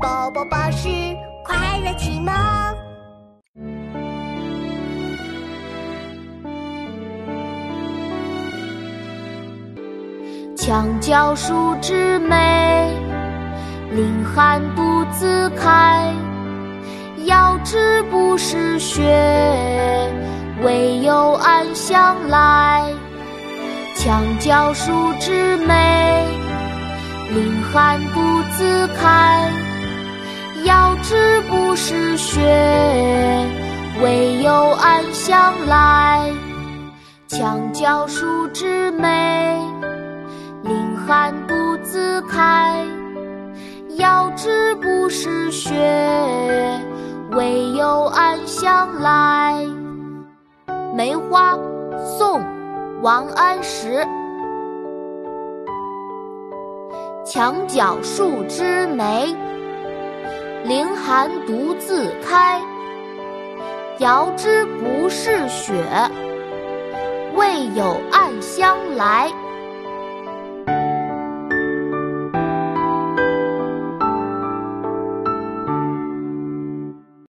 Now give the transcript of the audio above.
宝宝巴士快乐启蒙。墙角数枝梅，凌寒独自开。遥知不是雪，为有暗香来。墙角数枝梅，凌寒独自开。是雪，为有暗香来。墙角数枝梅，凌寒独自开。遥知不是雪，为有暗香来。梅花，宋·王安石。墙角数枝梅，凌寒独自开。遥知不是雪，为有暗香来。